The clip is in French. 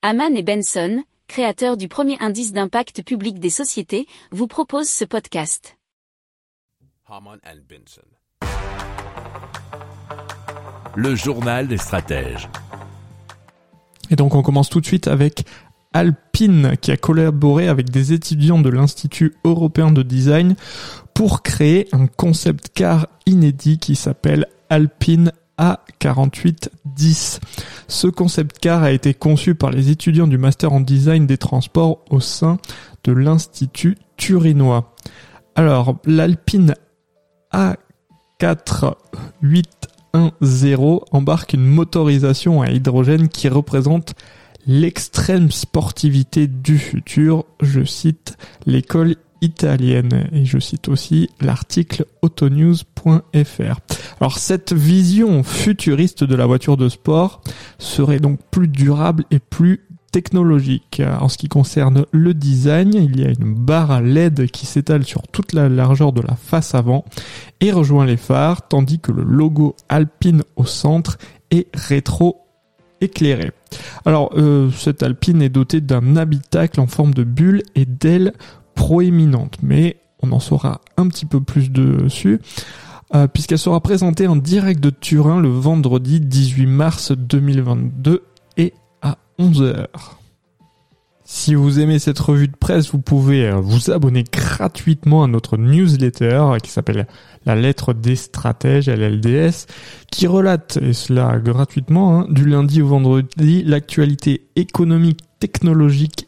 Haman et Benson, créateurs du premier indice d'impact public des sociétés, vous proposent ce podcast. Haman and Benson. Le journal des stratèges. Et donc on commence tout de suite avec Alpine qui a collaboré avec des étudiants de l'Institut européen de design pour créer un concept car inédit qui s'appelle Alpine A4810. Ce concept car a été conçu par les étudiants du master en design des transports au sein de l'Institut turinois. Alors, l'Alpine A4810 embarque une motorisation à hydrogène qui représente l'extrême sportivité du futur, je cite l'école italienne et je cite aussi l'article autonews.fr. Alors cette vision futuriste de la voiture de sport serait donc plus durable et plus technologique. En ce qui concerne le design, il y a une barre à LED qui s'étale sur toute la largeur de la face avant et rejoint les phares, tandis que le logo Alpine au centre est rétro éclairé. Alors, euh, cette Alpine est dotée d'un habitacle en forme de bulle et d'ailes proéminentes, mais on en saura un petit peu plus dessus, euh, puisqu'elle sera présentée en direct de Turin le vendredi 18 mars 2022 et à 11h. Si vous aimez cette revue de presse, vous pouvez euh, vous abonner gratuitement à notre newsletter qui s'appelle La lettre des stratèges, LLDS, qui relate, et cela gratuitement, hein, du lundi au vendredi, l'actualité économique, technologique,